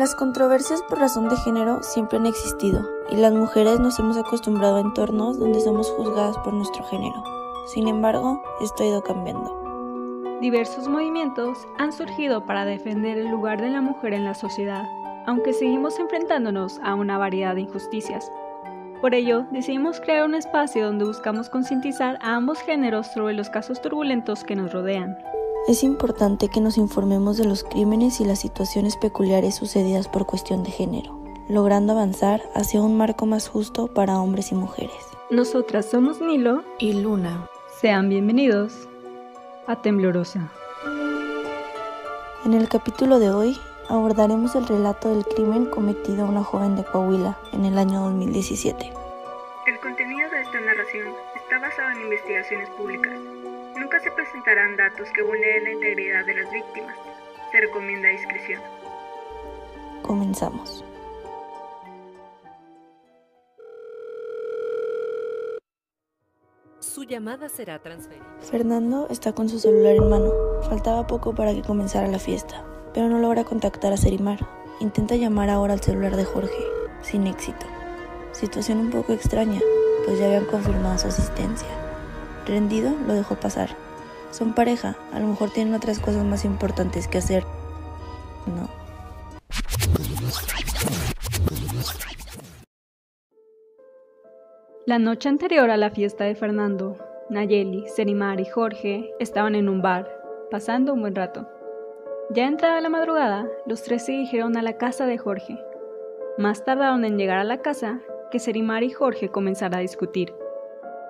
Las controversias por razón de género siempre han existido y las mujeres nos hemos acostumbrado a entornos donde somos juzgadas por nuestro género. Sin embargo, esto ha ido cambiando. Diversos movimientos han surgido para defender el lugar de la mujer en la sociedad, aunque seguimos enfrentándonos a una variedad de injusticias. Por ello, decidimos crear un espacio donde buscamos concientizar a ambos géneros sobre los casos turbulentos que nos rodean. Es importante que nos informemos de los crímenes y las situaciones peculiares sucedidas por cuestión de género, logrando avanzar hacia un marco más justo para hombres y mujeres. Nosotras somos Nilo y Luna. Sean bienvenidos a Temblorosa. En el capítulo de hoy abordaremos el relato del crimen cometido a una joven de Coahuila en el año 2017. El contenido de esta narración está basado en investigaciones públicas Nunca se presentarán datos que vulneren la integridad de las víctimas. Se recomienda discreción. Comenzamos. Su llamada será transferida. Fernando está con su celular en mano. Faltaba poco para que comenzara la fiesta, pero no logra contactar a Serimar. Intenta llamar ahora al celular de Jorge, sin éxito. Situación un poco extraña, pues ya habían confirmado su asistencia. Rendido, lo dejó pasar. Son pareja, a lo mejor tienen otras cosas más importantes que hacer. No. La noche anterior a la fiesta de Fernando, Nayeli, Serimar y Jorge estaban en un bar, pasando un buen rato. Ya entrada la madrugada, los tres se dirigieron a la casa de Jorge. Más tardaron en llegar a la casa que Serimar y Jorge comenzaron a discutir.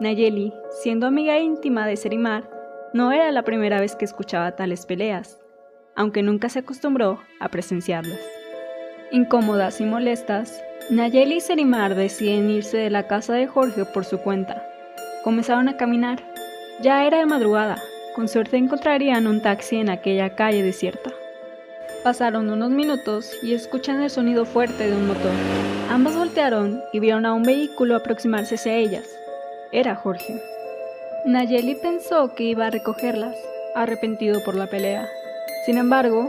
Nayeli, siendo amiga íntima de Serimar, no era la primera vez que escuchaba tales peleas, aunque nunca se acostumbró a presenciarlas. Incómodas y molestas, Nayeli y Serimar deciden irse de la casa de Jorge por su cuenta. Comenzaron a caminar. Ya era de madrugada, con suerte encontrarían un taxi en aquella calle desierta. Pasaron unos minutos y escuchan el sonido fuerte de un motor. Ambos voltearon y vieron a un vehículo aproximarse hacia ellas. Era Jorge. Nayeli pensó que iba a recogerlas, arrepentido por la pelea. Sin embargo,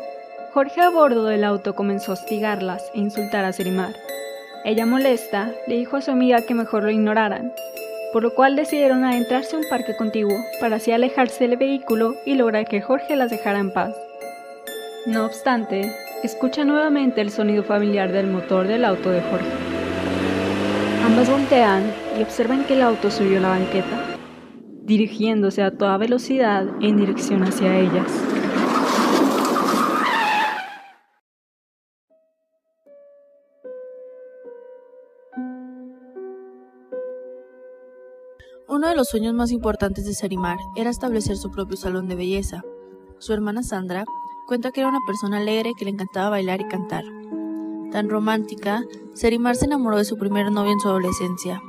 Jorge a bordo del auto comenzó a hostigarlas e insultar a Serimar. Ella molesta le dijo a su amiga que mejor lo ignoraran, por lo cual decidieron adentrarse a un parque contiguo para así alejarse del vehículo y lograr que Jorge las dejara en paz. No obstante, escucha nuevamente el sonido familiar del motor del auto de Jorge. Ambas voltean y observan que el auto subió la banqueta, dirigiéndose a toda velocidad en dirección hacia ellas. Uno de los sueños más importantes de Sarimar era establecer su propio salón de belleza. Su hermana Sandra cuenta que era una persona alegre que le encantaba bailar y cantar. Tan romántica, Serimar se enamoró de su primer novio en su adolescencia,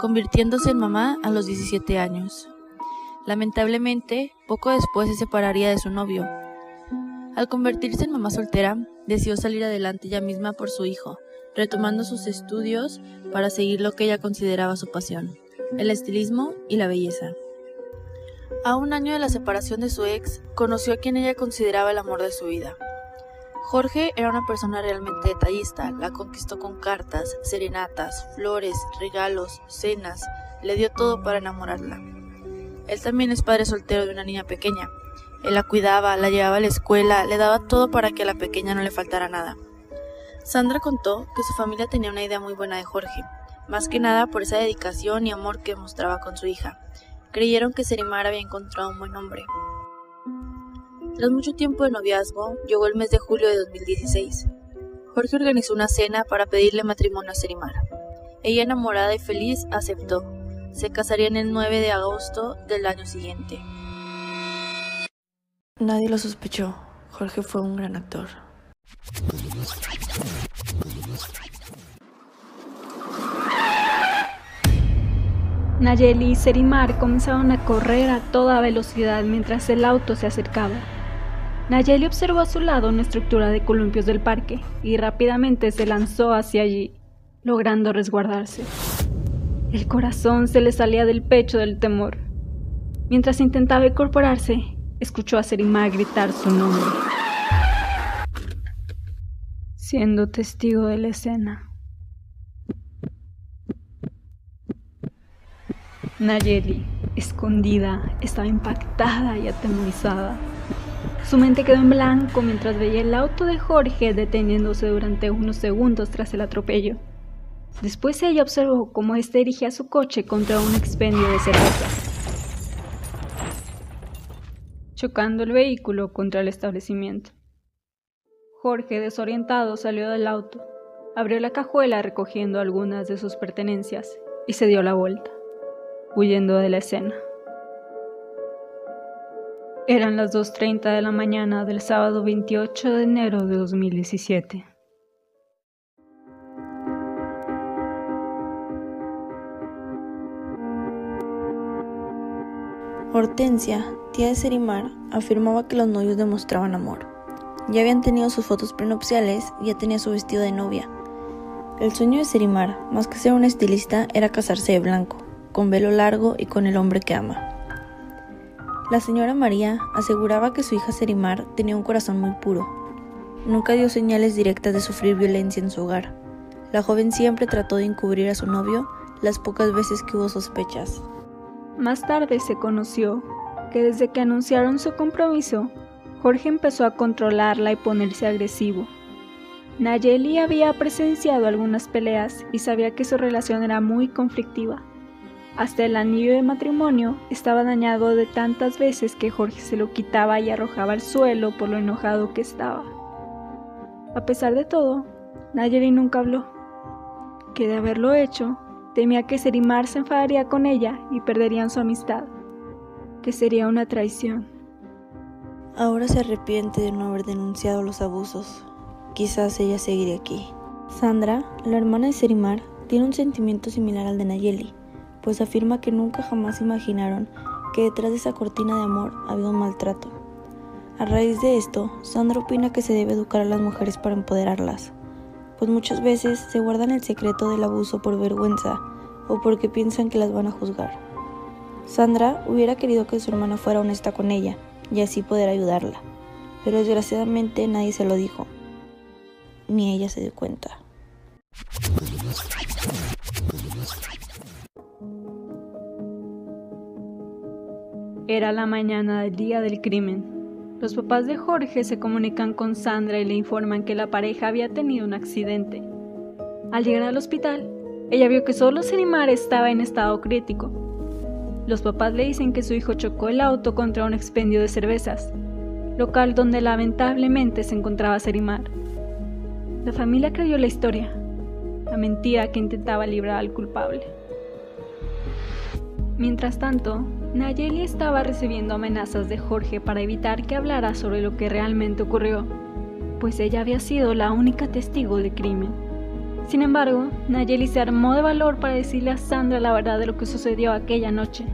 convirtiéndose en mamá a los 17 años. Lamentablemente, poco después se separaría de su novio. Al convertirse en mamá soltera, decidió salir adelante ella misma por su hijo, retomando sus estudios para seguir lo que ella consideraba su pasión, el estilismo y la belleza. A un año de la separación de su ex, conoció a quien ella consideraba el amor de su vida. Jorge era una persona realmente detallista, la conquistó con cartas, serenatas, flores, regalos, cenas, le dio todo para enamorarla. Él también es padre soltero de una niña pequeña. Él la cuidaba, la llevaba a la escuela, le daba todo para que a la pequeña no le faltara nada. Sandra contó que su familia tenía una idea muy buena de Jorge, más que nada por esa dedicación y amor que mostraba con su hija. Creyeron que Serimar había encontrado un buen hombre. Tras mucho tiempo de noviazgo, llegó el mes de julio de 2016. Jorge organizó una cena para pedirle matrimonio a Serimar. Ella, enamorada y feliz, aceptó. Se casarían el 9 de agosto del año siguiente. Nadie lo sospechó. Jorge fue un gran actor. Nayeli y Serimar comenzaron a correr a toda velocidad mientras el auto se acercaba. Nayeli observó a su lado una estructura de columpios del parque y rápidamente se lanzó hacia allí, logrando resguardarse. El corazón se le salía del pecho del temor. Mientras intentaba incorporarse, escuchó a Serimar gritar su nombre. siendo testigo de la escena. Nayeli, escondida, estaba impactada y atemorizada. Su mente quedó en blanco mientras veía el auto de Jorge deteniéndose durante unos segundos tras el atropello. Después ella observó cómo éste dirigía su coche contra un expendio de cerveza, chocando el vehículo contra el establecimiento. Jorge, desorientado, salió del auto, abrió la cajuela recogiendo algunas de sus pertenencias y se dio la vuelta, huyendo de la escena. Eran las 2.30 de la mañana del sábado 28 de enero de 2017. Hortensia, tía de Serimar, afirmaba que los novios demostraban amor ya habían tenido sus fotos prenupciales ya tenía su vestido de novia. El sueño de Serimar, más que ser una estilista, era casarse de blanco, con velo largo y con el hombre que ama. La señora María aseguraba que su hija Serimar tenía un corazón muy puro. Nunca dio señales directas de sufrir violencia en su hogar. La joven siempre trató de encubrir a su novio las pocas veces que hubo sospechas. Más tarde se conoció que desde que anunciaron su compromiso, Jorge empezó a controlarla y ponerse agresivo. Nayeli había presenciado algunas peleas y sabía que su relación era muy conflictiva. Hasta el anillo de matrimonio estaba dañado de tantas veces que Jorge se lo quitaba y arrojaba al suelo por lo enojado que estaba. A pesar de todo, Nayeli nunca habló, que de haberlo hecho, temía que Serimar se enfadaría con ella y perderían su amistad, que sería una traición. Ahora se arrepiente de no haber denunciado los abusos. Quizás ella seguirá aquí. Sandra, la hermana de Serimar, tiene un sentimiento similar al de Nayeli, pues afirma que nunca jamás imaginaron que detrás de esa cortina de amor había un maltrato. A raíz de esto, Sandra opina que se debe educar a las mujeres para empoderarlas, pues muchas veces se guardan el secreto del abuso por vergüenza o porque piensan que las van a juzgar. Sandra hubiera querido que su hermana fuera honesta con ella, y así poder ayudarla. Pero desgraciadamente nadie se lo dijo, ni ella se dio cuenta. Era la mañana del día del crimen. Los papás de Jorge se comunican con Sandra y le informan que la pareja había tenido un accidente. Al llegar al hospital, ella vio que solo Serimar estaba en estado crítico los papás le dicen que su hijo chocó el auto contra un expendio de cervezas, local donde lamentablemente se encontraba Serimar. La familia creyó la historia, la mentira que intentaba librar al culpable. Mientras tanto, Nayeli estaba recibiendo amenazas de Jorge para evitar que hablara sobre lo que realmente ocurrió, pues ella había sido la única testigo del crimen. Sin embargo, Nayeli se armó de valor para decirle a Sandra la verdad de lo que sucedió aquella noche.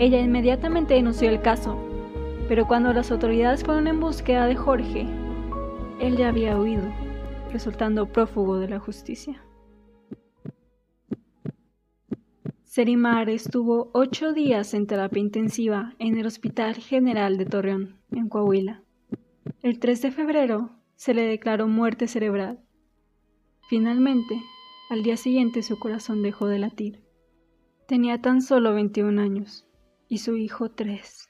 Ella inmediatamente denunció el caso, pero cuando las autoridades fueron en búsqueda de Jorge, él ya había huido, resultando prófugo de la justicia. Serimar estuvo ocho días en terapia intensiva en el Hospital General de Torreón, en Coahuila. El 3 de febrero se le declaró muerte cerebral. Finalmente, al día siguiente su corazón dejó de latir. Tenía tan solo 21 años y su hijo 3.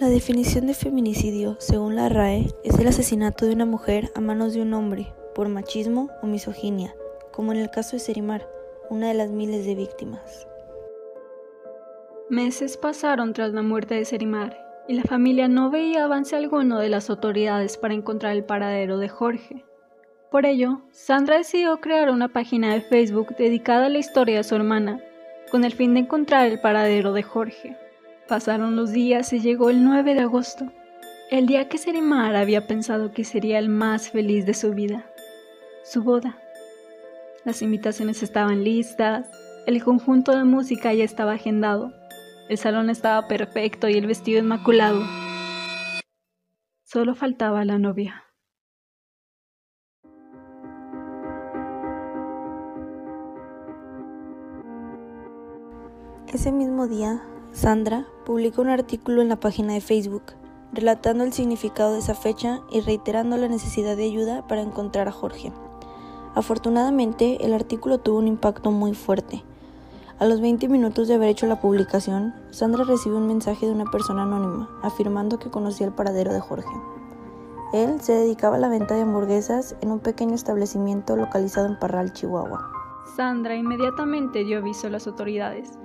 La definición de feminicidio, según la RAE, es el asesinato de una mujer a manos de un hombre por machismo o misoginia, como en el caso de Serimar, una de las miles de víctimas. Meses pasaron tras la muerte de Serimar y la familia no veía avance alguno de las autoridades para encontrar el paradero de Jorge. Por ello, Sandra decidió crear una página de Facebook dedicada a la historia de su hermana, con el fin de encontrar el paradero de Jorge. Pasaron los días y llegó el 9 de agosto, el día que Serimar había pensado que sería el más feliz de su vida, su boda. Las invitaciones estaban listas, el conjunto de música ya estaba agendado el salón estaba perfecto y el vestido inmaculado. Solo faltaba la novia. Ese mismo día, Sandra publicó un artículo en la página de Facebook relatando el significado de esa fecha y reiterando la necesidad de ayuda para encontrar a Jorge. Afortunadamente, el artículo tuvo un impacto muy fuerte. A los 20 minutos de haber hecho la publicación, Sandra recibió un mensaje de una persona anónima, afirmando que conocía el paradero de Jorge. Él se dedicaba a la venta de hamburguesas en un pequeño establecimiento localizado en Parral, Chihuahua. Sandra inmediatamente dio aviso a las autoridades.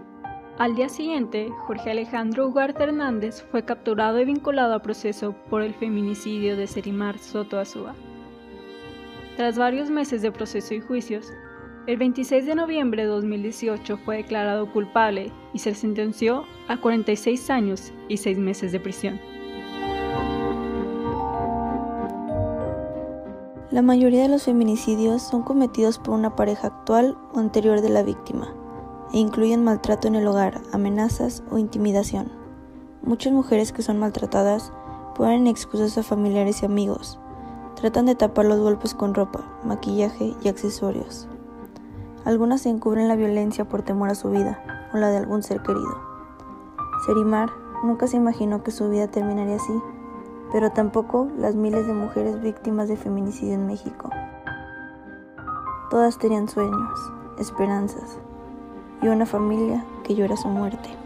Al día siguiente, Jorge Alejandro Ugarte Hernández fue capturado y vinculado a proceso por el feminicidio de Serimar Soto Azúa. Tras varios meses de proceso y juicios, el 26 de noviembre de 2018 fue declarado culpable y se sentenció a 46 años y 6 meses de prisión. La mayoría de los feminicidios son cometidos por una pareja actual o anterior de la víctima e incluyen maltrato en el hogar, amenazas o intimidación. Muchas mujeres que son maltratadas ponen excusas a familiares y amigos, Tratan de tapar los golpes con ropa, maquillaje y accesorios. Algunas encubren la violencia por temor a su vida o la de algún ser querido. Serimar nunca se imaginó que su vida terminaría así, pero tampoco las miles de mujeres víctimas de feminicidio en México. Todas tenían sueños, esperanzas y una familia que llora su muerte.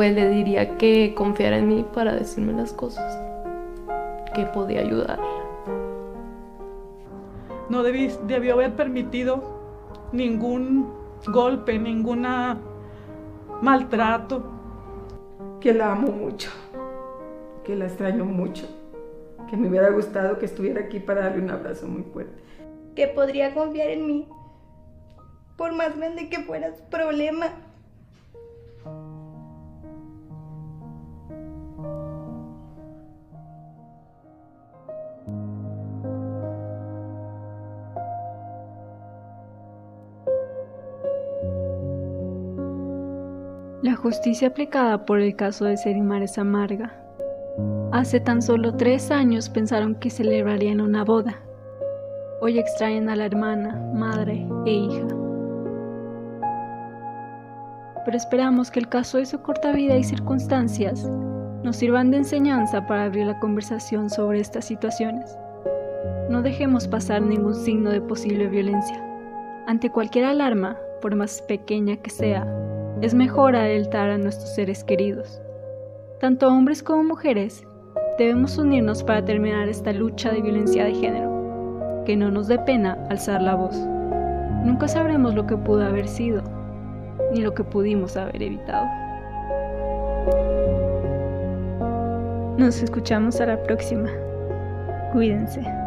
Pues le diría que confiara en mí para decirme las cosas, que podía ayudar. No debí, debió haber permitido ningún golpe, ningún maltrato. Que la amo mucho, que la extraño mucho, que me hubiera gustado que estuviera aquí para darle un abrazo muy fuerte. Que podría confiar en mí por más grande que fuera su problema. Justicia aplicada por el caso de Serimar es amarga. Hace tan solo tres años pensaron que celebrarían una boda. Hoy extrañan a la hermana, madre e hija pero esperamos que el caso de su corta vida y circunstancias nos sirvan de enseñanza para abrir la conversación sobre estas situaciones. No dejemos pasar ningún signo de posible violencia. Ante cualquier alarma, por más pequeña que sea, es mejor alertar a nuestros seres queridos. Tanto hombres como mujeres, debemos unirnos para terminar esta lucha de violencia de género. Que no nos dé pena alzar la voz. Nunca sabremos lo que pudo haber sido ni lo que pudimos haber evitado. Nos escuchamos a la próxima. Cuídense.